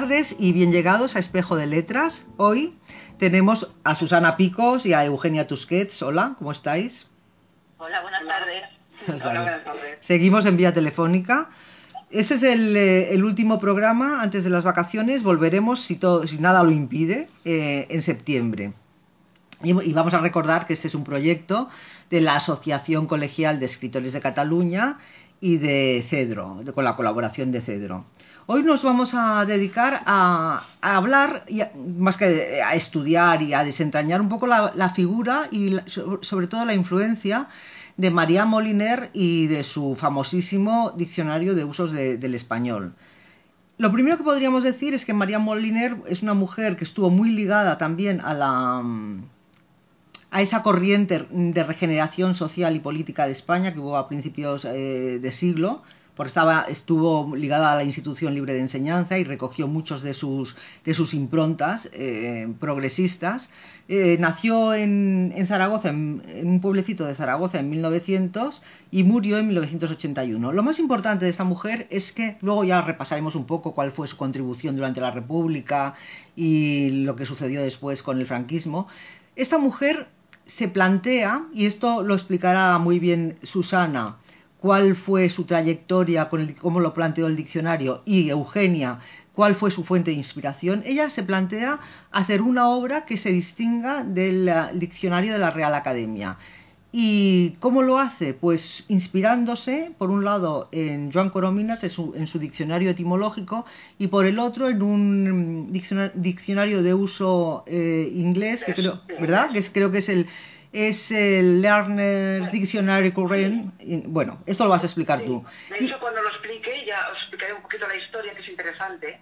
Tardes y bien llegados a Espejo de Letras. Hoy tenemos a Susana Picos y a Eugenia Tusquets. Hola, ¿cómo estáis? Hola, buenas tardes. Hola, buenas tardes. Seguimos en vía telefónica. Este es el, eh, el, último programa antes de las vacaciones. Volveremos, si, todo, si nada lo impide, eh, en septiembre. Y, y, vamos a recordar que este es un proyecto de la Asociación Colegial de Escritores de Cataluña y de Cedro, con la colaboración de Cedro. Hoy nos vamos a dedicar a, hablar, más que a estudiar y a desentrañar un poco la, figura y sobre todo la influencia de María Moliner y de su famosísimo diccionario de usos de, del español. Lo primero que podríamos decir es que María Moliner es una mujer que estuvo muy ligada también a la a esa corriente de regeneración social y política de España que hubo a principios eh, de siglo, porque estaba, estuvo ligada a la institución libre de enseñanza y recogió muchos de sus, de sus improntas eh, progresistas. Eh, nació en, en Zaragoza, en, en, un pueblecito de Zaragoza en 1900 y murió en 1981. Lo más importante de esta mujer es que luego ya repasaremos un poco cuál fue su contribución durante la República y lo que sucedió después con el franquismo. Esta mujer se plantea, y esto lo explicará muy bien Susana, cuál fue su trayectoria, con el, cómo lo planteó el diccionario, y Eugenia, cuál fue su fuente de inspiración, ella se plantea hacer una obra que se distinga del diccionario de la Real Academia. ¿Y cómo lo hace? Pues inspirándose, por un lado, en Joan Corominas, en su, en su diccionario etimológico, y por el otro, en un diccionario de uso eh, inglés, que creo, ¿verdad? Que es, creo que es el, es el Learner's Dictionary Current. Bueno, esto lo vas a explicar sí. tú. De hecho, y... cuando lo explique, ya os explicaré un poquito la historia, que es interesante.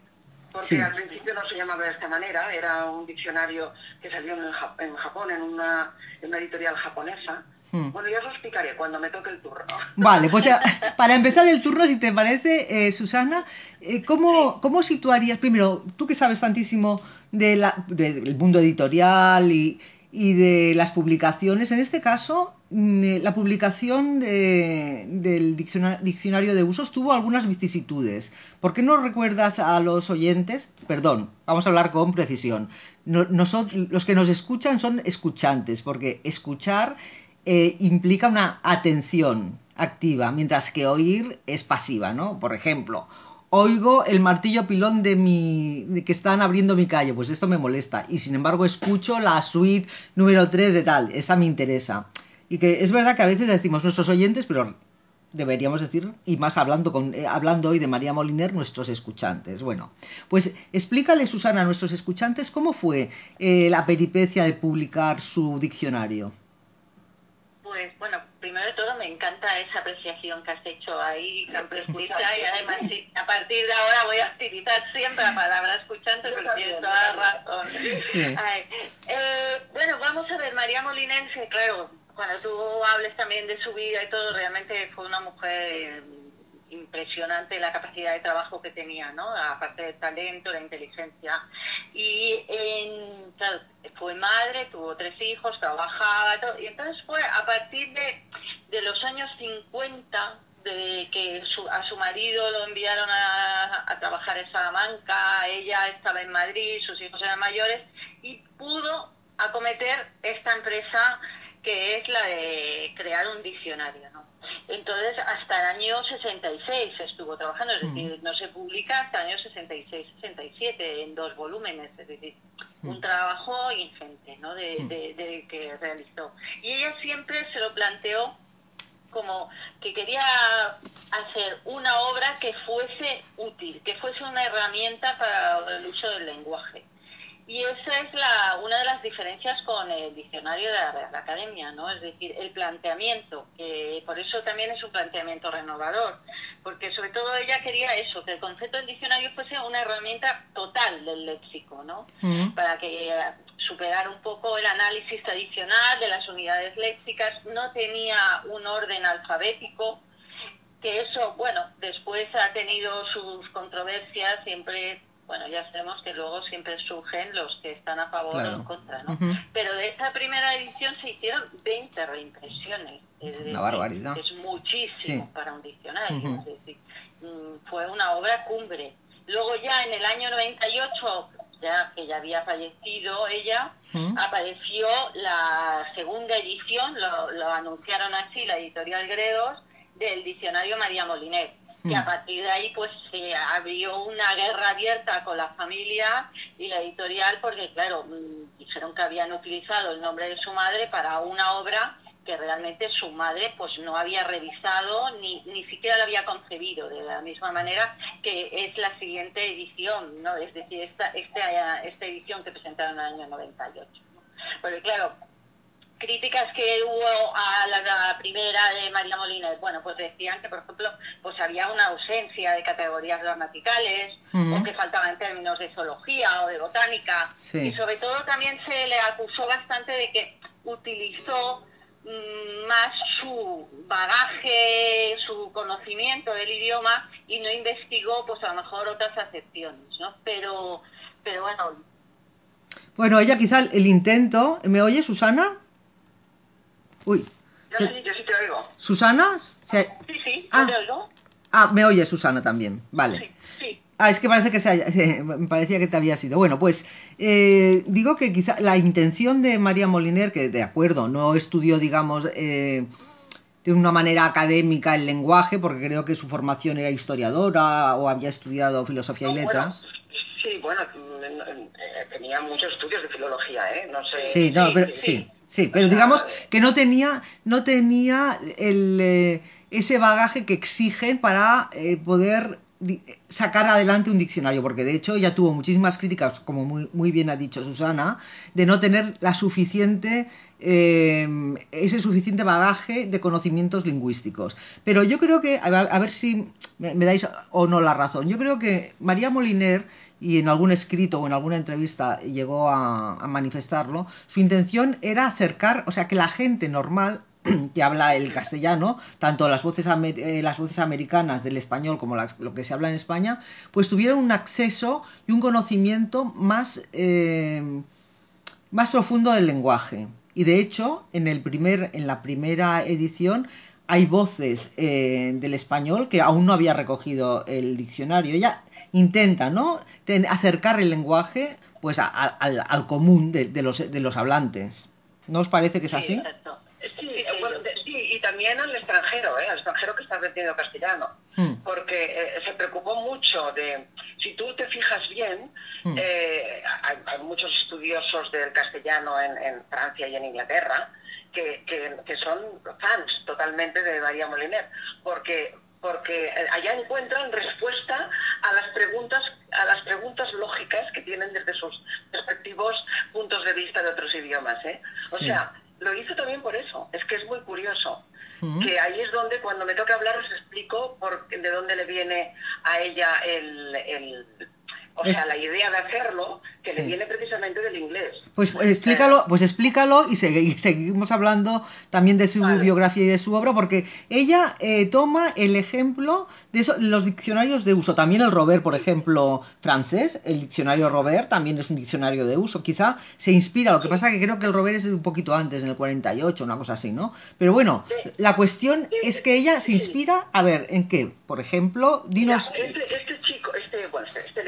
Porque sí. al principio no se llamaba de esta manera, era un diccionario que salió en, en Japón, en una, en una editorial japonesa. Hmm. Bueno, ya os lo explicaré cuando me toque el turno. Vale, pues ya, para empezar el turno, si te parece, eh, Susana, eh, ¿cómo, ¿cómo situarías, primero, tú que sabes tantísimo de la, de, del mundo editorial y, y de las publicaciones. En este caso, mm, la publicación de, del diccionario de usos tuvo algunas vicisitudes. ¿Por qué no recuerdas a los oyentes? Perdón, vamos a hablar con precisión. No, nosotros, los que nos escuchan son escuchantes, porque escuchar eh, implica una atención activa, mientras que oír es pasiva, ¿no? Por ejemplo, oigo el martillo pilón de mi que están abriendo mi calle, pues esto me molesta y sin embargo escucho la suite número 3 de tal, esa me interesa. Y que es verdad que a veces decimos nuestros oyentes, pero deberíamos decir y más hablando con eh, hablando hoy de María Moliner nuestros escuchantes. Bueno, pues explícale Susana a nuestros escuchantes cómo fue eh, la peripecia de publicar su diccionario. Pues bueno, primero de todo me encanta esa apreciación que has hecho ahí, campo escucha, y además sí, a partir de ahora voy a utilizar siempre la palabra escuchante porque tienes toda la razón. Sí. Ay, eh, bueno, vamos a ver, María Molinense, claro, cuando tú hables también de su vida y todo, realmente fue una mujer impresionante la capacidad de trabajo que tenía, ¿no? Aparte del talento, la inteligencia. Y en, claro, fue madre, tuvo tres hijos, trabajaba, todo, y entonces fue a partir de, de los años 50 de que su, a su marido lo enviaron a, a trabajar en Salamanca, ella estaba en Madrid, sus hijos eran mayores, y pudo acometer esta empresa que es la de crear un diccionario, ¿no? Entonces, hasta el año 66 estuvo trabajando, es decir, no se publica hasta el año 66-67 en dos volúmenes, es decir, un trabajo ingente, ¿no? De, de, de que realizó. Y ella siempre se lo planteó como que quería hacer una obra que fuese útil, que fuese una herramienta para el uso del lenguaje. Y esa es la, una de las diferencias con el diccionario de la Real Academia, ¿no? Es decir, el planteamiento, que por eso también es un planteamiento renovador, porque sobre todo ella quería eso, que el concepto del diccionario fuese una herramienta total del léxico, ¿no? Para que eh, superar un poco el análisis tradicional de las unidades léxicas, no tenía un orden alfabético, que eso, bueno, después ha tenido sus controversias, siempre bueno, ya sabemos que luego siempre surgen los que están a favor o en contra, ¿no? Pero de esa primera edición se hicieron 20 reimpresiones. Es una barbaridad. Es muchísimo para un diccionario, es decir, mm, fue una obra cumbre. Luego ya en el año 98, ya que ya había fallecido ella, apareció la segunda edición, lo, lo anunciaron así la editorial Gredos, del diccionario María Moliner que a mm. partir de ahí pues se abrió una guerra abierta con la familia y la editorial porque claro mm, dijeron que habían utilizado el nombre de su madre para una obra que realmente su madre pues no había revisado ni, ni siquiera la había concebido de la misma manera que es la siguiente edición no es decir esta esta, esta edición que presentaron en el año 98 porque claro críticas que hubo a la, primera de María Molina, bueno, pues decían que, por ejemplo, pues había una ausencia de categorías gramaticales o que faltaban términos de zoología o de botánica. Y sobre todo también se le acusó bastante de que utilizó mm, más su bagaje, su conocimiento del idioma y no investigó, pues a lo mejor otras acepciones, ¿no? Pero, pero bueno. Bueno, ella quizá el intento, ¿me oye Susana? Uy. Yo sí, yo sí te oigo. ¿Susana? Sí, sí, ah. te oigo. Ah, me oye Susana también, vale. Sí, sí. Ah, es que parece que se haya, me parecía que te había sido. Bueno, pues eh, digo que quizá la intención de María Moliner, que de acuerdo, no estudió, digamos, eh, de una manera académica el lenguaje, porque creo que su formación era historiadora o había estudiado filosofía y letras. Sí, bueno, eh, tenía muchos estudios de filología, ¿eh? No sé. Sí, no, pero sí. Sí, pero digamos que no tenía, no tenía el, eh, ese bagaje que exigen para eh, poder sacar adelante un diccionario, porque de hecho ya tuvo muchísimas críticas, como muy, muy bien ha dicho Susana, de no tener la suficiente, eh, ese suficiente bagaje de conocimientos lingüísticos. Pero yo creo que, a, ver si me, dais o no la razón, yo creo que María Moliner, y en algún escrito o en alguna entrevista llegó a, a manifestarlo, su intención era acercar, o sea, que la gente normal que habla el castellano, tanto las voces, eh, las voces americanas del español como lo que se habla en España, pues tuvieron un acceso y un conocimiento más, eh, más profundo del lenguaje. Y de hecho, en, el primer, en la primera edición hay voces eh, del español que aún no había recogido el diccionario. Ella intenta ¿no? acercar el lenguaje pues al, común de, los, de los hablantes. ¿No os parece que es así? Sí, sí, y también al extranjero, ¿eh? al extranjero que está aprendiendo castellano, hmm. porque eh, se preocupó mucho de, si tú te fijas bien, hmm. eh, hay, muchos estudiosos del castellano en, Francia y en Inglaterra que, que, son fans totalmente de María Moliner, porque porque allá encuentran respuesta a las preguntas a las preguntas lógicas que tienen desde sus respectivos puntos de vista de otros idiomas, ¿eh? O sea, lo hizo también por eso. Es que es muy curioso. Que ahí es donde, cuando me toca hablar, os explico por, de dónde le viene a ella el, el o sea, la idea de hacerlo, que le viene precisamente del inglés. Pues, pues explícalo, eh, pues explícalo y, seguimos hablando también de su biografía y de su obra, porque ella eh, toma el ejemplo de los diccionarios de uso. También el Robert, por ejemplo, francés, el diccionario Robert también es un diccionario de uso. Quizá se inspira, lo que pasa que creo que el Robert es un poquito antes, en el 48, una cosa así, ¿no? Pero bueno, la cuestión es que ella se inspira, a ver, ¿en qué? Por ejemplo, dinos... este, este chico, este, bueno, este, este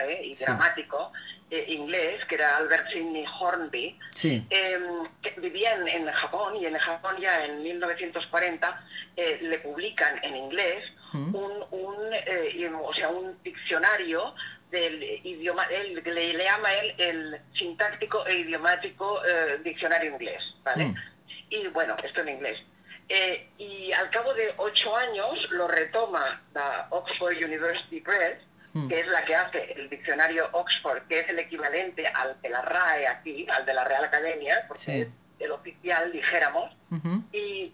eh, y gramático, eh, inglés, que era Albert Sidney Hornby, em, que vivía en, Japón y en Japón ya en 1940 eh, le publican en inglés un, un, o sea, un diccionario del idioma, él, le, le, llama él el sintáctico e idiomático diccionario inglés, ¿vale? Mm. Y bueno, esto en inglés. Eh, y al cabo de ocho años lo retoma la Oxford University Press. Que es la que hace el diccionario Oxford, que es el equivalente al de la RAE aquí, al de la Real Academia, porque es el oficial, dijéramos, y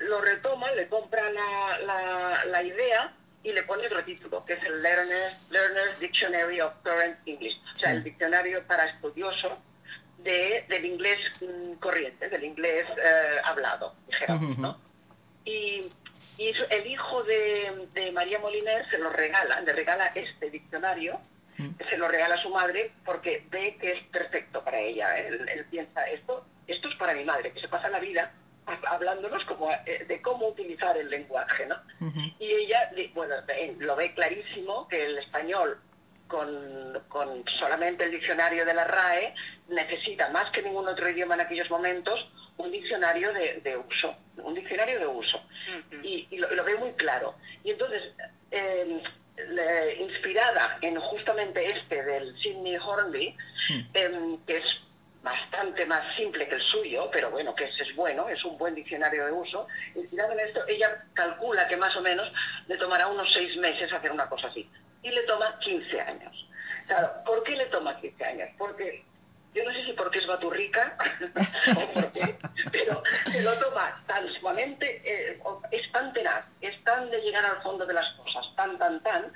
lo retoma, le compra la, la, la idea y le pone otro título, que es el Learner's, Learner's Dictionary of Current English, o sea, el diccionario para estudiosos de, del inglés mm, corriente, del inglés eh, hablado, dijéramos, ¿no? Y, y el hijo de, de, María Moliner se lo regala, le regala este diccionario, se lo regala a su madre porque ve que es perfecto para ella. Él, él piensa, esto, esto es para mi madre, que se pasa la vida hablándonos como eh, de cómo utilizar el lenguaje, ¿no? Y ella, bueno, lo ve clarísimo que el español con, con, solamente el diccionario de la RAE necesita más que ningún otro idioma en aquellos momentos un diccionario de, uso, un diccionario de uso. Y, lo, ve muy claro. Y entonces, em, inspirada en justamente este del Sidney Hornby, em, que es bastante más simple que el suyo, pero bueno, que ese es bueno, es un buen diccionario de uso. Inspirada en esto, ella calcula que más o menos le tomará unos seis meses hacer una cosa así. Y le toma 15 años. Claro, ¿por qué le toma 15 años? Porque yo no sé si porque es baturrica o por qué, pero se lo toma tan sumamente, eh, es tan tenaz, es tan de llegar al fondo de las cosas, tan, tan, tan,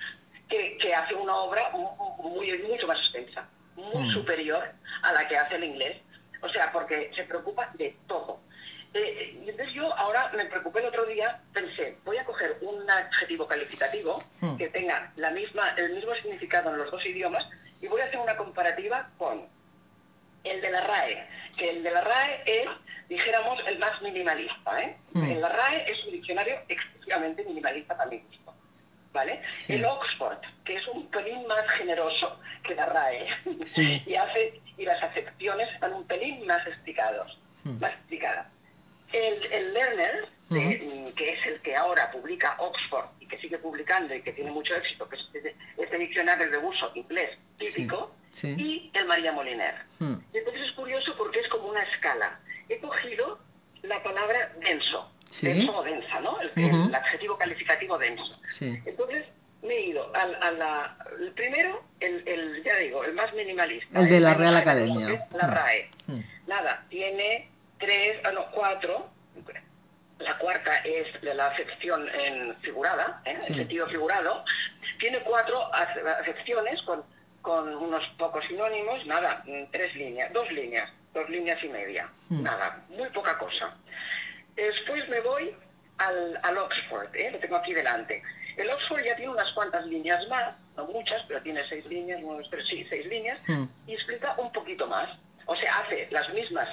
que, que hace una obra muy, mucho más extensa muy mm. superior a la que hace el inglés. O sea, porque se preocupa de todo. Eh, y entonces yo ahora me preocupé el otro día, pensé, voy a coger un adjetivo calificativo mm. que tenga la misma, el mismo significado en los dos idiomas y voy a hacer una comparativa con el de la RAE, que el de la RAE es, dijéramos, el más minimalista. ¿eh? Mm. El de la RAE es un diccionario exclusivamente minimalista para gusto. ¿vale? El Oxford, que es un pelín más generoso que la RAE, y, hace, y las acepciones están un pelín más explicados, hmm. más explicadas. El, el Learner, que es el que ahora publica Oxford y que sigue publicando y que tiene mucho éxito, que es este, este diccionario de uso inglés típico, y el María Moliner. Hmm. entonces es curioso porque es como una escala. He cogido la palabra denso, denso o densa, ¿no? El, adjetivo calificativo denso. Entonces, me he ido al, a el primero, el, ya digo, el más minimalista. El de la Real Academia. La RAE. Nada, tiene tres, ah, no, cuatro. La cuarta es de la acepción en figurada, ¿eh? en sentido figurado. Tiene cuatro acepciones con, con unos pocos sinónimos, nada, tres líneas, dos líneas, dos líneas y media. Nada, muy poca cosa. Después me voy al, al Oxford, ¿eh? lo tengo aquí delante. El Oxford ya tiene unas cuantas líneas más, no muchas, pero tiene seis líneas, sí, seis líneas, hmm. y explica un poquito más. O sea, hace las mismas,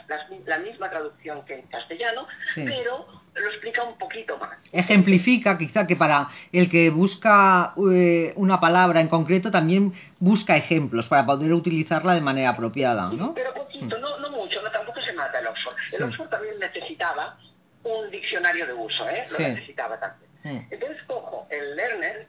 la misma traducción que en castellano, pero lo explica un poquito más. Ejemplifica quizá que para el que busca eh, una palabra en concreto también busca ejemplos para poder utilizarla de manera apropiada, ¿no? pero poquito, no, no mucho, no, tampoco se mata el Oxford. El Oxford también necesitaba un diccionario de uso, ¿eh? lo necesitaba también. Entonces cojo el Learner,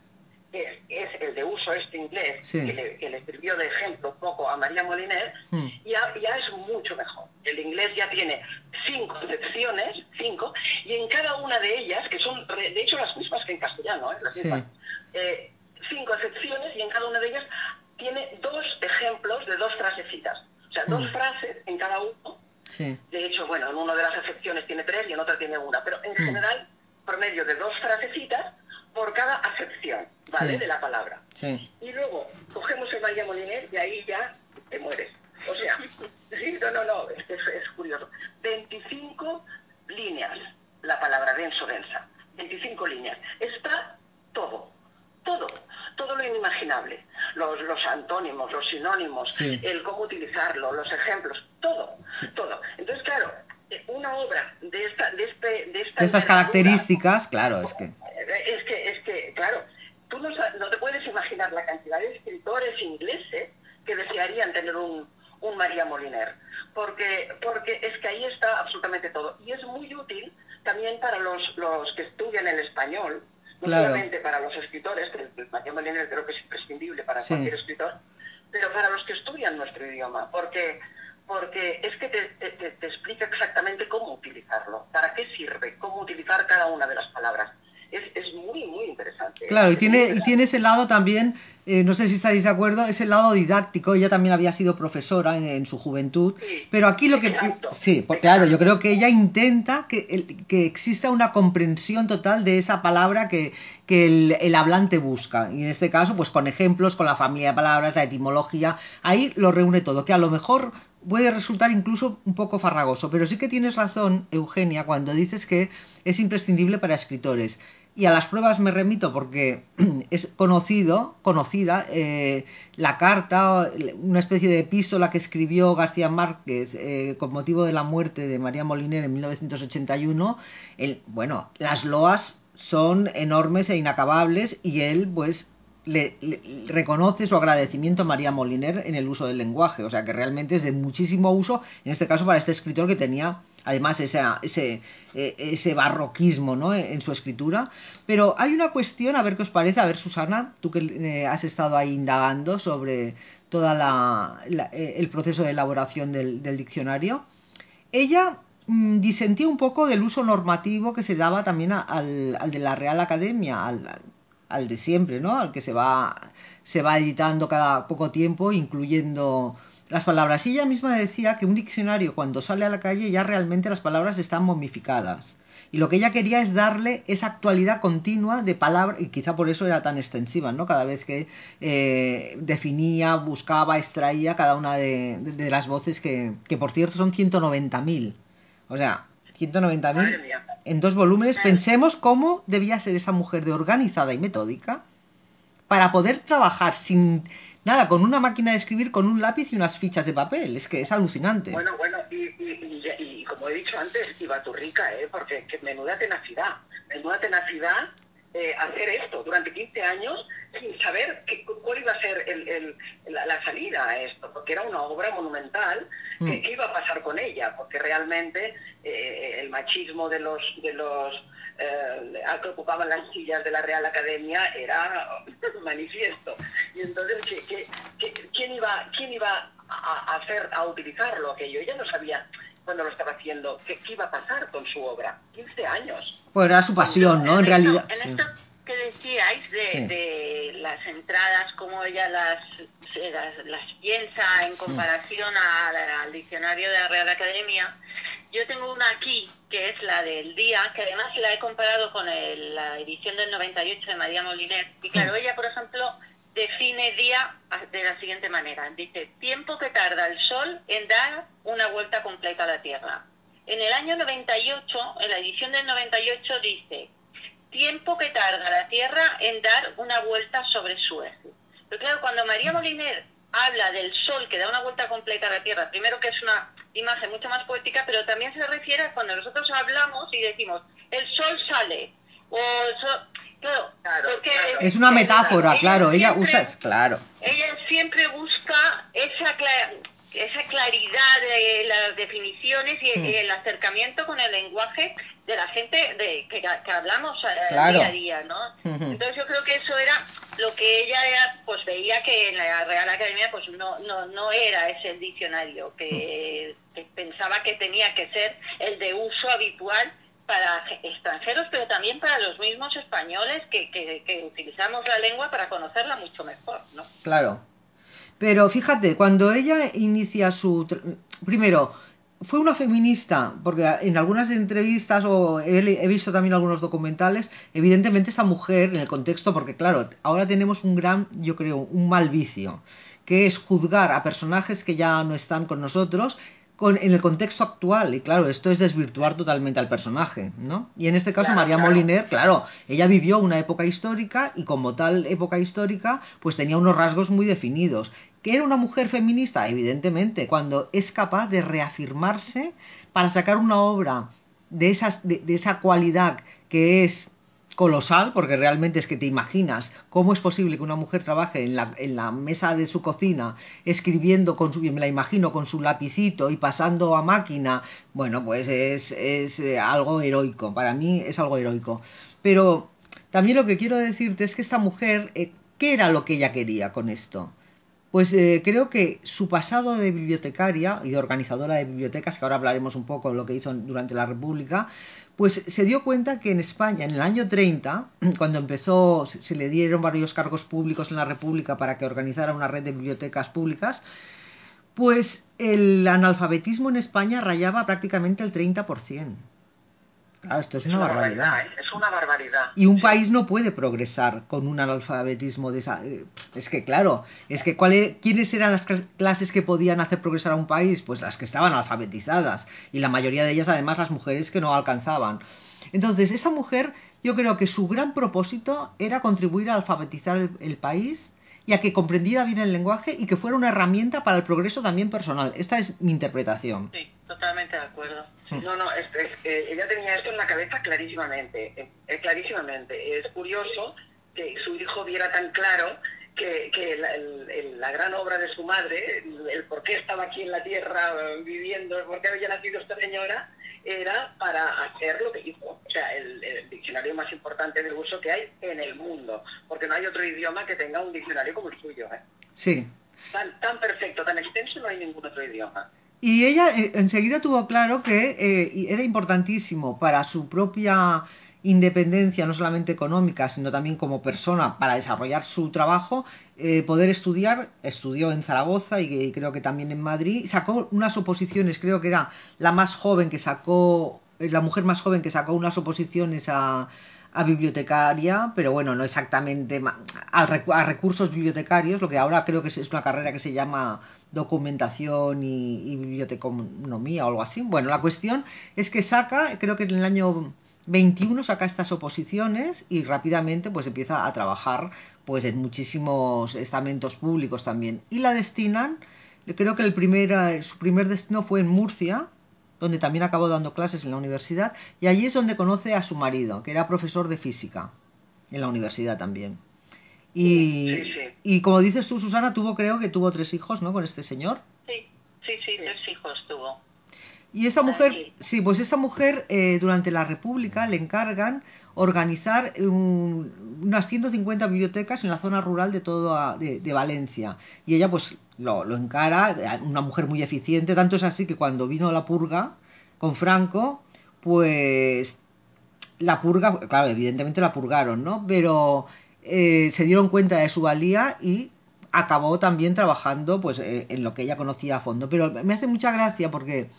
que es, el de uso este inglés, que, le, sirvió de ejemplo poco a María Moliner, y ya, ya, es mucho mejor. El inglés ya tiene cinco secciones, cinco, y en cada una de ellas, que son de hecho las mismas que en castellano, ¿eh? las mismas, eh, cinco secciones, y en cada una de ellas tiene dos ejemplos de dos frasecitas. O sea, dos frases en cada uno de hecho, bueno, en una de las acepciones tiene tres y en otra tiene una, pero en mm. general, por medio de dos frasecitas por cada acepción, ¿vale? De la palabra. Y luego cogemos el María Moliner y ahí ya te mueres. O sea, no, no, no, es, es curioso. 25 líneas, la palabra denso-densa. 25 líneas. Está todo, todo todo lo inimaginable, los, los antónimos, los sinónimos, el cómo utilizarlo, los ejemplos, todo, todo. Entonces, claro, eh, una obra de esta, de este, de estas características, claro, es que es que es que claro, tú no, no te puedes imaginar la cantidad de escritores ingleses que desearían tener un, un María Moliner, porque porque es que ahí está absolutamente todo. Y es muy útil también para los, los que estudian el español no solamente para los escritores, que el María Moliner creo que es imprescindible para cualquier escritor, pero para los que estudian nuestro idioma, porque porque es que te, te, explica exactamente cómo utilizarlo, para qué sirve, cómo utilizar cada una de las palabras es, muy, muy interesante. Claro, y tiene, y tiene ese lado también, eh, no sé si estáis de acuerdo, ese lado didáctico. Ella también había sido profesora en, su juventud, pero aquí lo que... sí, pues, claro, yo creo que ella intenta que, que exista una comprensión total de esa palabra que, que el, el, hablante busca. Y en este caso, pues con ejemplos, con la familia de palabras, la etimología, ahí lo reúne todo, que a lo mejor puede resultar incluso un poco farragoso, pero sí que tienes razón, Eugenia, cuando dices que es imprescindible para escritores y a las pruebas me remito porque es conocido, conocida eh, la carta, una especie de epístola que escribió García Márquez eh, con motivo de la muerte de María Moliner en 1981. El, bueno, las loas son enormes e inacabables y él pues le, reconoce su agradecimiento a María Moliner en el uso del lenguaje, o sea que realmente es de muchísimo uso, en este caso para este escritor que tenía además ese, eh, ese barroquismo ¿no? en su escritura. Pero hay una cuestión, a ver qué os parece, a ver Susana, tú que eh, has estado ahí indagando sobre todo eh, el proceso de elaboración del, diccionario, ella mm, disentía un poco del uso normativo que se daba también al, al de la Real Academia, al, al de siempre, ¿no? Al que se va, se va editando cada poco tiempo, incluyendo las palabras. Y ella misma decía que un diccionario cuando sale a la calle ya realmente las palabras están momificadas. Y lo que ella quería es darle esa actualidad continua de palabras, y quizá por eso era tan extensiva, ¿no? Cada vez que eh, definía, buscaba, extraía cada una de, las voces que, que, por cierto, son 190.000. O sea, 190.000 en dos volúmenes. Pensemos cómo debía ser esa mujer de organizada y metódica para poder trabajar sin nada, con una máquina de escribir, con un lápiz y unas fichas de papel. Es que es alucinante. Bueno, bueno, y, y, como he dicho antes, iba tu rica, ¿eh? porque que menuda tenacidad, menuda tenacidad eh, hacer esto durante 15 años sin saber qué, cuál iba a ser el, la, salida a esto, porque era una obra monumental. Mm. ¿Qué, iba a pasar con ella? Porque realmente eh, el machismo de los, de los eh, que ocupaban las sillas de la Real Academia era manifiesto. Y entonces, quién iba, quién iba a, hacer, a utilizarlo aquello? Ella no sabía cuando lo estaba haciendo, ¿qué, iba a pasar con su obra? 15 años. Pues era su pasión, ¿no? En, realidad. En esto que decíais de, las entradas, cómo ella las, las, piensa en comparación al diccionario de la Real Academia, yo tengo una aquí, que es la del día, que además la he comparado con la edición del 98 de María Moliner. Y claro, ella, por ejemplo, define día de la siguiente manera. Dice, tiempo que tarda el Sol en dar una vuelta completa a la Tierra. En el año 98, en la edición del 98 dice, tiempo que tarda la Tierra en dar una vuelta sobre su eje. Pero claro, cuando María Moliner habla del Sol que da una vuelta completa a la Tierra, primero que es una imagen mucho más poética, pero también se refiere a cuando nosotros hablamos y decimos, el Sol sale, o Claro, es una metáfora, claro, ella usa, claro. Ella siempre busca esa, esa claridad de las definiciones y, el acercamiento con el lenguaje de la gente de, que, hablamos eh, día a día, ¿no? Entonces yo creo que eso era lo que ella pues veía que en la Real Academia pues no, no, no era ese diccionario, que, que pensaba que tenía que ser el de uso habitual para extranjeros, pero también para los mismos españoles que, que, utilizamos la lengua para conocerla mucho mejor, ¿no? Claro. Pero fíjate, cuando ella inicia su... Primero, fue una feminista, porque en algunas entrevistas o he, visto también algunos documentales, evidentemente esta mujer, en el contexto, porque claro, ahora tenemos un gran, yo creo, un mal vicio, que es juzgar a personajes que ya no están con nosotros en el contexto actual. Y claro, esto es desvirtuar totalmente al personaje, ¿no? Y en este caso, María Moliner, claro, ella vivió una época histórica y como tal época histórica, pues tenía unos rasgos muy definidos. ¿Que era una mujer feminista? Evidentemente, cuando es capaz de reafirmarse para sacar una obra de, esas, de esa cualidad que es colosal, porque realmente es que te imaginas cómo es posible que una mujer trabaje en la, en la mesa de su cocina escribiendo con su, me la imagino, con su lapicito y pasando a máquina, bueno, pues es, es eh, algo heroico, para mí es algo heroico. Pero también lo que quiero decirte es que esta mujer, eh, ¿qué era lo que ella quería con esto? Pues eh, creo que su pasado de bibliotecaria y de organizadora de bibliotecas, que ahora hablaremos un poco de lo que hizo durante la República, pues se dio cuenta que en España, en el año 30, cuando empezó, se le dieron varios cargos públicos en la República para que organizara una red de bibliotecas públicas, pues el analfabetismo en España rayaba prácticamente el 30%. Claro, esto es, una, barbaridad. ¿eh? Es una barbaridad. Y un país no puede progresar con un analfabetismo de esa. Eh, es que, claro, es que ¿quiénes eran las clases que podían hacer progresar a un país? Pues las que estaban alfabetizadas. Y la mayoría de ellas, además, las mujeres que no alcanzaban. Entonces, esta mujer, yo creo que su gran propósito era contribuir a alfabetizar el país y a que comprendiera bien el lenguaje y que fuera una herramienta para el progreso también personal. Esta es mi interpretación. Sí, totalmente de acuerdo. No, no, ella tenía esto en la cabeza clarísimamente, eh, eh, clarísimamente. Es curioso que su hijo viera tan claro que, que la, gran obra de su madre, el, por qué estaba aquí en la tierra viviendo, por qué había nacido esta señora, era para hacer lo que hizo, o sea, el, diccionario más importante de uso que hay en el mundo, porque no hay otro idioma que tenga un diccionario como el suyo. ¿eh? Sí. Tan, tan perfecto, tan extenso, no hay ningún otro idioma. Y ella eh, enseguida tuvo claro que eh, era importantísimo para su propia independencia, no solamente económica, sino también como persona para desarrollar su trabajo, eh, poder estudiar, estudió en Zaragoza y, creo que también en Madrid, sacó unas oposiciones, creo que era la más joven que sacó, la mujer más joven que sacó unas oposiciones a, a bibliotecaria, pero bueno, no exactamente a, recursos bibliotecarios, lo que ahora creo que es, una carrera que se llama documentación y, biblioteconomía o algo así. Bueno, la cuestión es que saca, creo que en el año 21 saca estas oposiciones y rápidamente pues empieza a trabajar pues en muchísimos estamentos públicos también y la destinan creo que el primer, su primer destino fue en Murcia donde también acabó dando clases en la universidad y allí es donde conoce a su marido que era profesor de física en la universidad también. Y, y como dices tú Susana tuvo creo que tuvo tres hijos no con este señor. Sí sí sí tres hijos tuvo y esta mujer, sí, pues esta mujer eh, durante la República le encargan organizar unas 150 bibliotecas en la zona rural de todo de, Valencia. Y ella pues lo, lo, encara, una mujer muy eficiente, tanto es así que cuando vino la purga con Franco, pues la purga, claro, evidentemente la purgaron, ¿no? Pero eh, se dieron cuenta de su valía y acabó también trabajando pues eh, en lo que ella conocía a fondo. Pero me hace mucha gracia porque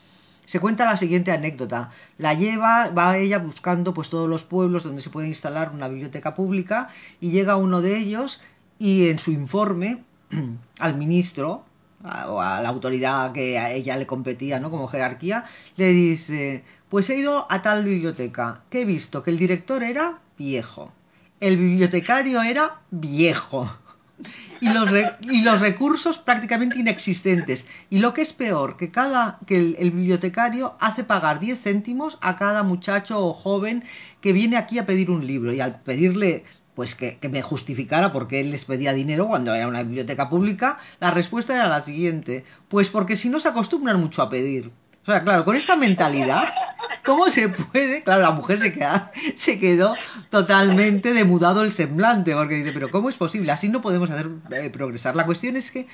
se cuenta la siguiente anécdota. La lleva, va ella buscando pues todos los pueblos donde se puede instalar una biblioteca pública y llega uno de ellos y en su informe al ministro o a la autoridad que a ella le competía, ¿no? Como jerarquía, le dice, pues he ido a tal biblioteca, que he visto que el director era viejo, el bibliotecario era viejo, y los, y los recursos prácticamente inexistentes. Y lo que es peor, que, cada, que el, bibliotecario hace pagar 10 céntimos a cada muchacho o joven que viene aquí a pedir un libro. Y al pedirle pues que, que, me justificara por qué él les pedía dinero cuando era una biblioteca pública, la respuesta era la siguiente, pues porque si no se acostumbran mucho a pedir. O sea, claro, con esta mentalidad, ¿cómo se puede? Claro, la mujer se, queda, se quedó totalmente demudado el semblante, porque dice, pero ¿cómo es posible? Así no podemos hacer eh, progresar. La cuestión es que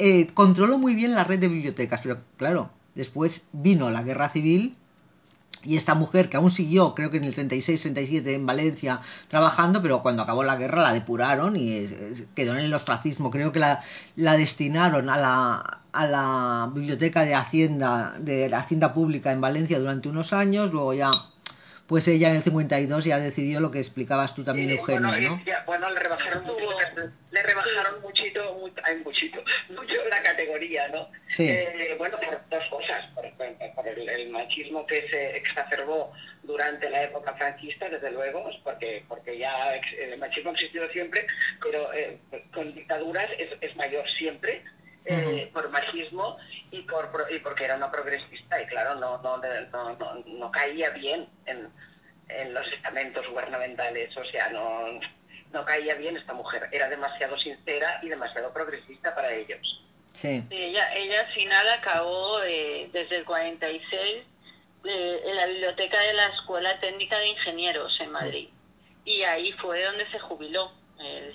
eh, controló muy bien la red de bibliotecas, pero claro, después vino la guerra civil y esta mujer que aún siguió, creo que en el 36-37 en Valencia trabajando, pero cuando acabó la guerra la depuraron y quedó en el ostracismo. Creo que la, la destinaron a la, a la biblioteca de Hacienda, de la Hacienda Pública en Valencia durante unos años, luego ya pues ella en el 52 ya decidió lo que explicabas tú también, Eugenio, bueno, ¿no? bueno, le rebajaron, mucho, le rebajaron muchito, muchito, mucho la categoría, ¿no? Sí. Eh, bueno, por dos cosas, por, el, machismo que se exacerbó durante la época franquista, desde luego, porque porque ya el machismo ha existido siempre, pero eh, con dictaduras es, es mayor siempre, eh, por machismo y, por, y porque era una progresista y claro, no, no, no, no, caía bien en, en los estamentos gubernamentales, o sea, no, no caía bien esta mujer, era demasiado sincera y demasiado progresista para ellos. Sí. ella, ella al final acabó eh, desde el 46 eh, en la biblioteca de la Escuela Técnica de Ingenieros en Madrid y ahí fue donde se jubiló.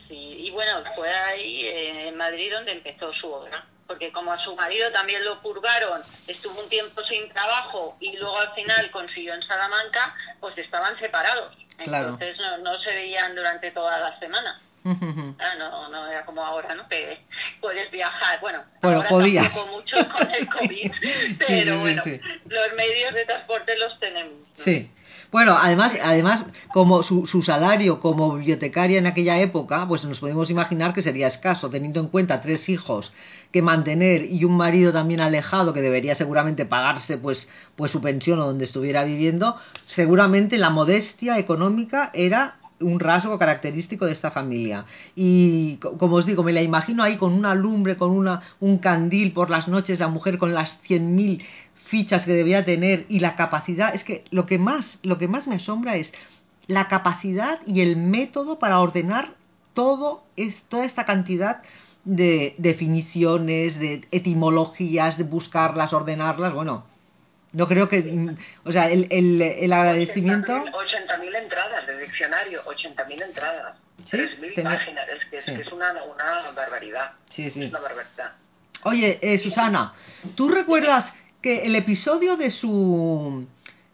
Y bueno, fue ahí en Madrid donde empezó su obra porque como a su marido también lo purgaron, estuvo un tiempo sin trabajo y luego al final consiguió en Salamanca, pues estaban separados. Entonces no, se veían durante toda la semana. Ah, no, no era como ahora, ¿no? Que puedes viajar. Bueno, bueno ahora podías. mucho con el COVID, pero bueno, los medios de transporte los tenemos. Sí. Bueno, además, además como su, salario como bibliotecaria en aquella época, pues nos podemos imaginar que sería escaso, teniendo en cuenta tres hijos que mantener y un marido también alejado que debería seguramente pagarse pues, pues su pensión o donde estuviera viviendo, seguramente la modestia económica era un rasgo característico de esta familia. Y como os digo, me la imagino ahí con una lumbre, con una, un candil por las noches, la mujer con las cien mil fichas que debía tener y la capacidad, es que lo que más, lo que más me asombra es la capacidad y el método para ordenar todo es, toda esta cantidad de definiciones, de etimologías, de buscarlas, ordenarlas, bueno, no creo que, o sea, el, el, el agradecimiento... 80.000 entradas de diccionario, 80.000 entradas, ¿Sí? 3.000 páginas, es que, es, una, una, barbaridad. Sí, sí. Es una barbaridad. Oye, eh, Susana, ¿tú recuerdas que el episodio de su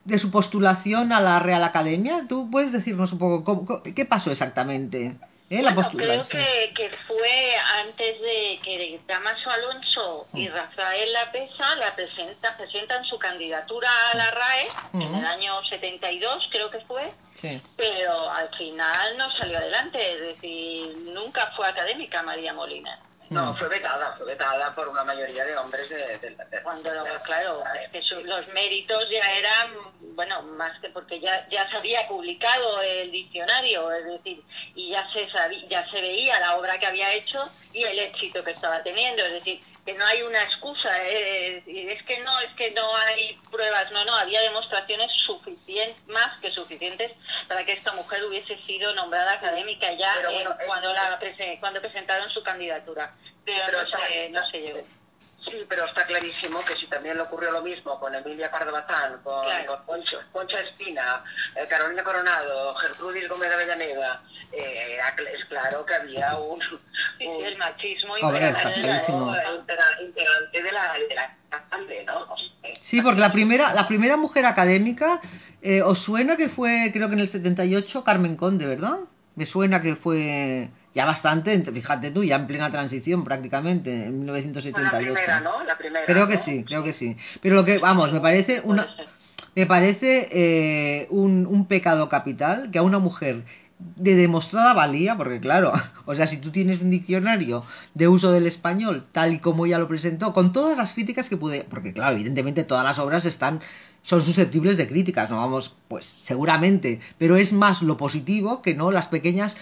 de su postulación a la Real Academia, ¿tú puedes decirnos un poco qué pasó exactamente? ¿eh? La creo que, que, fue antes de que Damaso Alonso y mm. Rafael Lapesa la presenta, presentan su candidatura a la RAE en el mm. año 72, creo que fue, pero al final no salió adelante, es decir, nunca fue académica María Molina. No, fue vetada, fue vetada por una mayoría de hombres de, de, Cuando, claro, es que los méritos ya eran, bueno, más que porque ya, ya se había publicado el diccionario, es decir, y ya se, sabía, ya se veía la obra que había hecho y el éxito que estaba teniendo, es decir, que no hay una excusa, eh, es que no, es que no hay pruebas, no, no, había demostraciones suficientes, más que suficientes para que esta mujer hubiese sido nombrada académica ya eh, cuando la cuando presentaron su candidatura, pero, no, se, no se llegó. Sí, pero está clarísimo que si también le ocurrió lo mismo con Emilia Pardo Bazán, con, Concha Espina, eh, Carolina Coronado, Gertrudis Gómez de Avellaneda, eh, es claro que había un, el machismo imperante de la, de la ¿no? Sí, porque la primera, la primera mujer académica, eh, ¿os suena que fue, creo que en el 78, Carmen Conde, ¿verdad? Me suena que fue ya bastante, fíjate tú, ya en plena transición prácticamente, en 1978. La primera, ¿no? La primera, creo que sí, creo que sí. Pero lo que, vamos, me parece una... Me parece eh, un, un pecado capital que a una mujer de demostrada valía, porque claro, o sea, si tú tienes un diccionario de uso del español tal y como ella lo presentó, con todas las críticas que pude, porque claro, evidentemente todas las obras están son susceptibles de críticas, no vamos, pues seguramente, pero es más lo positivo que no las pequeñas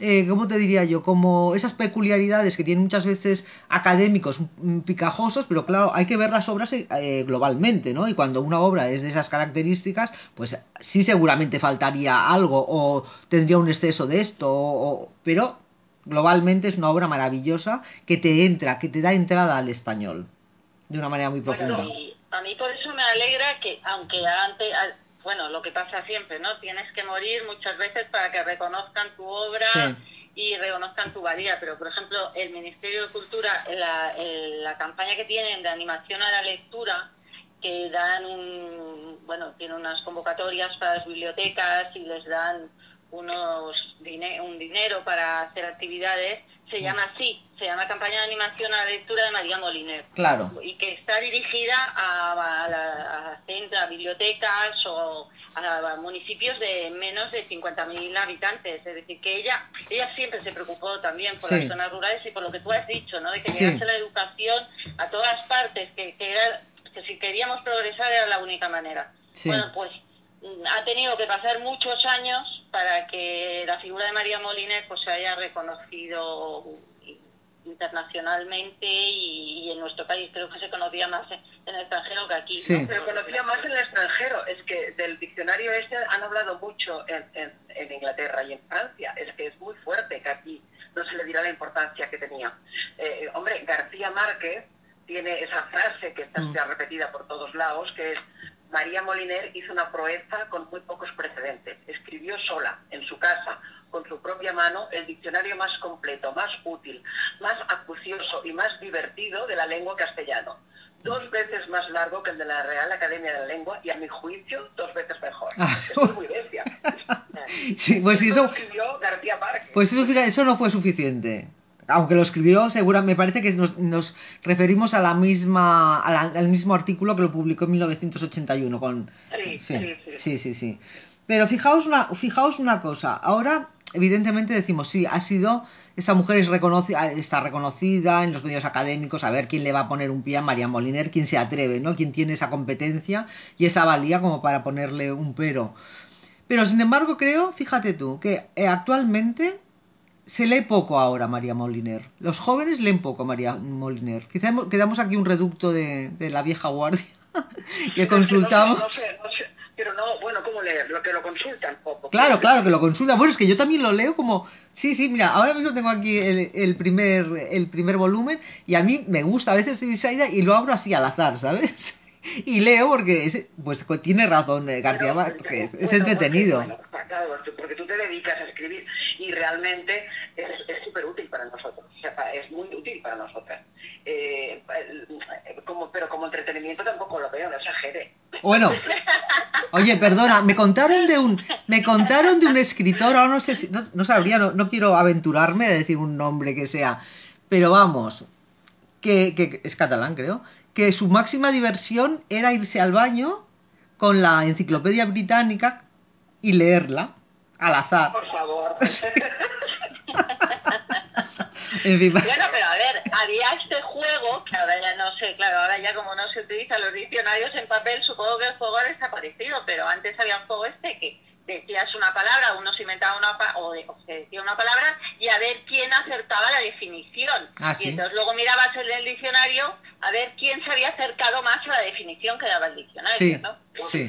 eh, ¿cómo te diría yo? Como esas peculiaridades que tienen muchas veces académicos picajosos, pero claro, hay que ver las obras eh, globalmente, ¿no? Y cuando una obra es de esas características, pues sí seguramente faltaría algo o tendría un exceso de esto, pero globalmente es una obra maravillosa que te entra, que te da entrada al español de una manera muy profunda. a mí por eso me alegra que, aunque antes bueno, lo que pasa siempre, ¿no? Tienes que morir muchas veces para que reconozcan tu obra y reconozcan tu valía, pero por ejemplo, el Ministerio de Cultura, la, la campaña que tienen de animación a la lectura, que dan un, bueno, tienen unas convocatorias para las bibliotecas y les dan unos un dinero para hacer actividades, se llama así, se llama Campaña de Animación a la Lectura de María Moliner. Claro. Y que está dirigida a, a, a, bibliotecas o a, municipios de menos de 50.000 habitantes. Es decir, que ella ella siempre se preocupó también por las zonas rurales y por lo que tú has dicho, ¿no? De que llegase la educación a todas partes, que, que, era, que si queríamos progresar era la única manera. Bueno, pues ha tenido que pasar muchos años para que la figura de María Moliner pues se haya reconocido internacionalmente y, en nuestro país creo que se conocía más en, el extranjero que aquí. Sí. Se conocía más en el extranjero. Es que del diccionario este han hablado mucho en, en, Inglaterra y en Francia. Es que es muy fuerte que aquí no se le dirá la importancia que tenía. Eh, hombre, García Márquez tiene esa frase que está mm. repetida por todos lados, que es María Moliner hizo una proeza con muy pocos precedentes. Escribió sola, en su casa, con su propia mano, el diccionario más completo, más útil, más acucioso y más divertido de la lengua castellano. Dos veces más largo que el de la Real Academia de la Lengua y, a mi juicio, dos veces mejor. Ah. Es muy bestia. pues eso, escribió García Márquez. Pues eso, eso no fue suficiente aunque lo escribió, segura, me parece que nos, referimos a la misma, al mismo artículo que lo publicó en 1981. Con, sí, sí, sí. sí, sí, Pero fijaos una, fijaos una cosa, ahora evidentemente decimos, sí, ha sido, esta mujer es está reconocida en los medios académicos, a ver quién le va a poner un pie a María Moliner, quién se atreve, ¿no? Quién tiene esa competencia y esa valía como para ponerle un pero. Pero sin embargo creo, fíjate tú, que eh, actualmente se lee poco ahora María Moliner. Los jóvenes leen poco María Moliner. Quizá quedamos aquí un reducto de, la vieja guardia que consultamos. No sé, no sé, pero no, bueno, ¿cómo leer? Lo que lo consultan poco. Claro, claro, que lo consultan. Bueno, es que yo también lo leo como... Sí, sí, mira, ahora mismo tengo aquí el, primer, el primer volumen y a mí me gusta, a veces estoy y lo abro así al azar, ¿sabes? Y leo porque pues tiene razón eh, García Márquez, es entretenido. porque tú te dedicas a escribir y realmente es súper útil para nosotros, es muy útil para nosotras. Eh, como, pero como entretenimiento tampoco lo veo, no exagere. Bueno, oye, perdona, me contaron de un, me contaron de un escritor, ahora no sé si, no, sabría, no, no quiero aventurarme a decir un nombre que sea, pero vamos, que, que es catalán creo, que su máxima diversión era irse al baño con la enciclopedia británica y leerla al azar. Por favor. Bueno, pero a ver, había este juego, que ahora ya no sé, claro, ahora ya como no se utilizan los diccionarios en papel, supongo que el juego ha desaparecido, pero antes había un juego este que decías una palabra, uno se inventaba una o, se decía una palabra y a ver quién acertaba la definición. Ah, y entonces luego mirabas en el diccionario a ver quién se había acercado más a la definición que daba el diccionario, ¿no? Sí.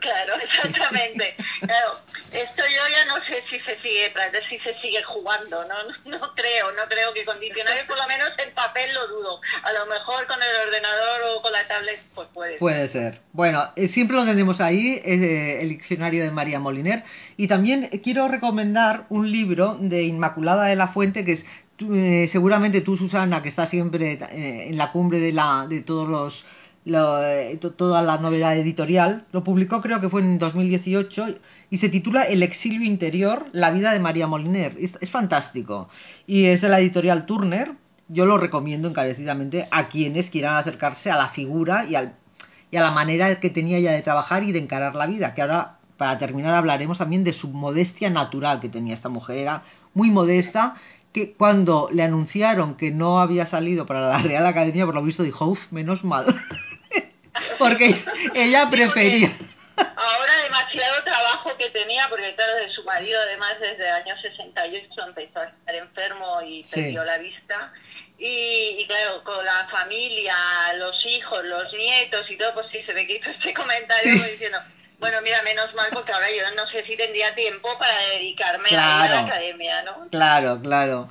claro, exactamente. claro, esto yo ya no sé si se sigue, si se sigue jugando, ¿no? No creo, no creo que con diccionario, por lo menos en papel lo dudo. A lo mejor con el ordenador o con la tablet, pues puede Puede ser. Bueno, eh, siempre lo tenemos ahí, eh, el diccionario de María Moliner. Y también quiero recomendar un libro de Inmaculada de la Fuente, que es eh, seguramente tú, Susana, que está siempre en la cumbre de, la, de todos los eh, toda la novedad editorial. Lo publicó creo que fue en 2018 y se titula El exilio interior, la vida de María Moliner. Es, fantástico. Y es de la editorial Turner. Yo lo recomiendo encarecidamente a quienes quieran acercarse a la figura y, al, y a la manera que tenía ella de trabajar y de encarar la vida. Que ahora, para terminar, hablaremos también de su modestia natural que tenía esta mujer. Era muy modesta que cuando le anunciaron que no había salido para la Real Academia, por lo visto dijo, uff, menos mal. porque ella prefería. Ahora demasiado trabajo que tenía, porque claro, de su marido además desde el año 68 empezó a estar enfermo y perdió la vista. Y, claro, con la familia, los hijos, los nietos y todo, pues sí, se me quitó este comentario diciendo, bueno, mira, menos mal porque ahora yo no sé si tendría tiempo para dedicarme a la academia, ¿no? Claro, claro.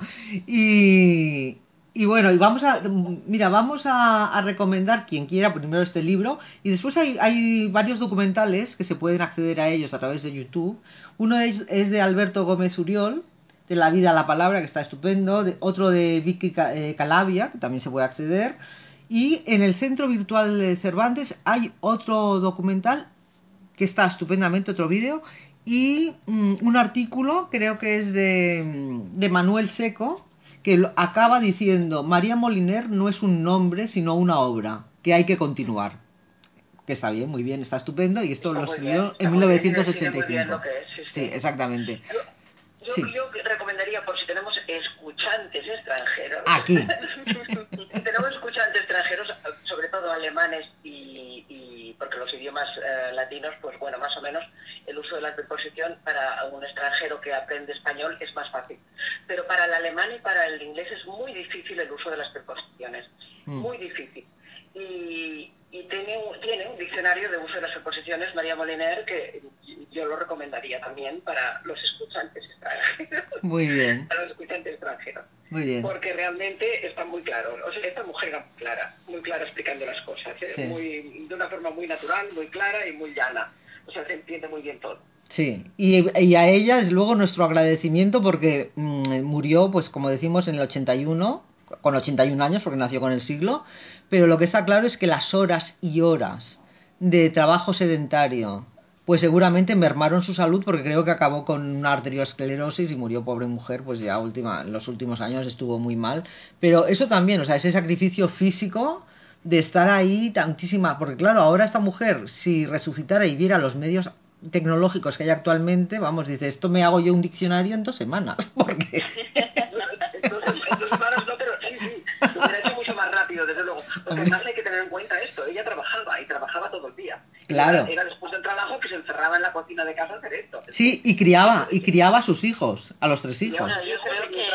Y, y bueno, y vamos a, mira, vamos a, recomendar quien quiera primero este libro y después hay, varios documentales que se pueden acceder a ellos a través de YouTube. Uno es, es de Alberto Gómez Uriol, de La vida a la palabra, que está estupendo. otro de Vicky eh, Calavia, que también se puede acceder. Y en el Centro Virtual de Cervantes hay otro documental que está estupendamente otro vídeo, y mm, un artículo, creo que es de, de Manuel Seco, que acaba diciendo, María Moliner no es un nombre, sino una obra, que hay que continuar. Que está bien, muy bien, está estupendo, y esto lo escribió en 1985. sí, exactamente. Yo, recomendaría, por si tenemos escuchantes extranjeros. Aquí. tenemos escuchantes extranjeros, sobre todo alemanes y, porque los idiomas eh, latinos, pues bueno, más o menos el uso de la preposición para un extranjero que aprende español es más fácil. Pero para el alemán y para el inglés es muy difícil el uso de las preposiciones. Mm. Muy difícil. Y, tiene, un, tiene un diccionario de uso de las preposiciones, María Moliner, que yo lo recomendaría también para los escuchantes extranjeros. Muy bien. Para los escuchantes extranjeros. Muy bien. Porque realmente está muy claro. O sea, esta mujer era muy clara, muy clara explicando las cosas. ¿eh? Muy, de una forma muy natural, muy clara y muy llana. O sea, se entiende muy bien todo. Sí, y, y, a ella es luego nuestro agradecimiento porque mm, murió, pues como decimos, en el 81, con 81 años, porque nació con el siglo, pero lo que está claro es que las horas y horas de trabajo sedentario, pues seguramente mermaron su salud porque creo que acabó con una arteriosclerosis y murió pobre mujer, pues ya última, en los últimos años estuvo muy mal. Pero eso también, o sea, ese sacrificio físico de estar ahí tantísima, porque claro, ahora esta mujer, si resucitara y viera los medios tecnológicos que hay actualmente, vamos, dice, esto me hago yo un diccionario en dos semanas, porque... en dos semanas no, pero sí, sí, lo hubiera hecho mucho más rápido, desde luego. Porque además hay que tener en cuenta esto, ella trabajaba y trabajaba todo el día. Claro. Era, después del trabajo que se encerraba en la cocina de casa a hacer esto. Sí, y criaba, y criaba a sus hijos, a los tres hijos. Bueno, yo creo que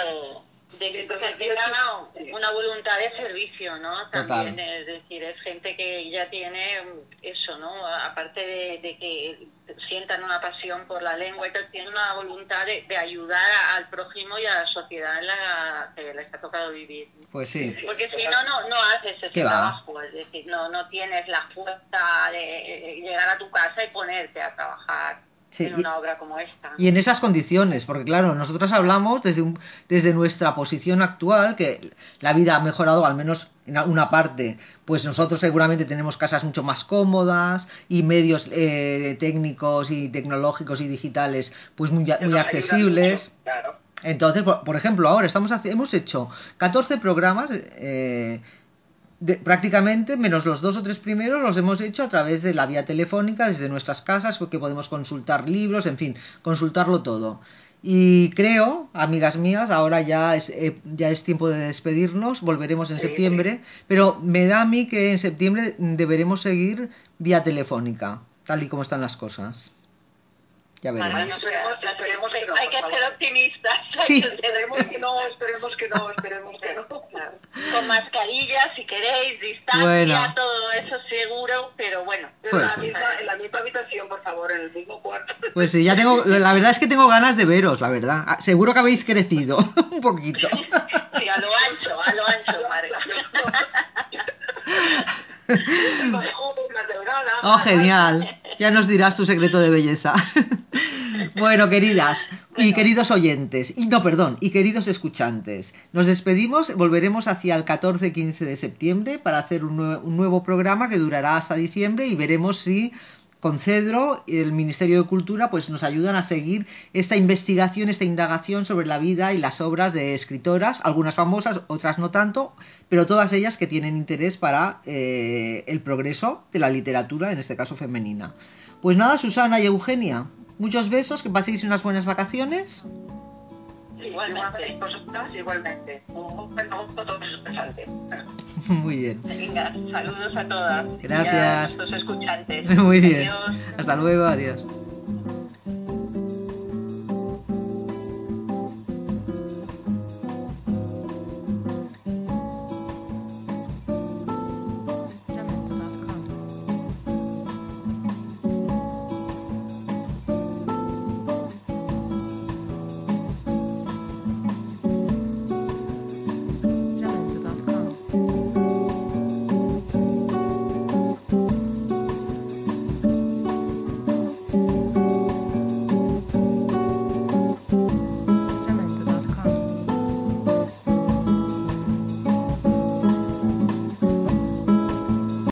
de que tenga una, voluntad de servicio, ¿no? También, es decir, es gente que ya tiene eso, ¿no? Aparte de, que sientan una pasión por la lengua y tal, tienen una voluntad de, ayudar al prójimo y a la sociedad en la que les ha tocado vivir. Pues sí. Porque si no, no, no haces ese trabajo, es decir, no, no tienes la fuerza de llegar a tu casa y ponerte a trabajar en una obra como esta. Y en esas condiciones, porque claro, nosotros hablamos desde, un, desde nuestra posición actual, que la vida ha mejorado al menos en una parte, pues nosotros seguramente tenemos casas mucho más cómodas y medios eh, técnicos y tecnológicos y digitales pues muy, muy accesibles. Entonces, por, ejemplo, ahora estamos hemos hecho 14 programas eh, prácticamente, menos los dos o tres primeros, los hemos hecho a través de la vía telefónica, desde nuestras casas, porque podemos consultar libros, en fin, consultarlo todo. Y creo, amigas mías, ahora ya es, eh, ya es tiempo de despedirnos, volveremos en septiembre, pero me da a mí que en septiembre deberemos seguir vía telefónica, tal y como están las cosas. Ya veremos. esperemos, que no, hay que ser optimistas. Sí. Esperemos que no, esperemos que no, esperemos que no. Con mascarillas, si queréis, distancia, todo eso seguro, pero bueno. Pues, en, la misma, en la misma habitación, por favor, en el mismo cuarto. Pues sí, ya tengo, la verdad es que tengo ganas de veros, la verdad. Ah, seguro que habéis crecido un poquito. Sí, a lo ancho, a lo ancho, Oh, genial. Ya nos dirás tu secreto de belleza. Bueno, queridas y queridos oyentes, y no, perdón, y queridos escuchantes, nos despedimos, volveremos hacia el 14-15 de septiembre para hacer un, un nuevo programa que durará hasta diciembre y veremos si con Cedro y el Ministerio de Cultura pues nos ayudan a seguir esta investigación, esta indagación sobre la vida y las obras de escritoras, algunas famosas, otras no tanto, pero todas ellas que tienen interés para eh, el progreso de la literatura, en este caso femenina. Pues nada, Susana y Eugenia, muchos besos, que paséis unas buenas vacaciones. Igualmente, igualmente. Muy bien. saludos a todas. Gracias. a escuchantes. Muy bien. Hasta luego, adiós.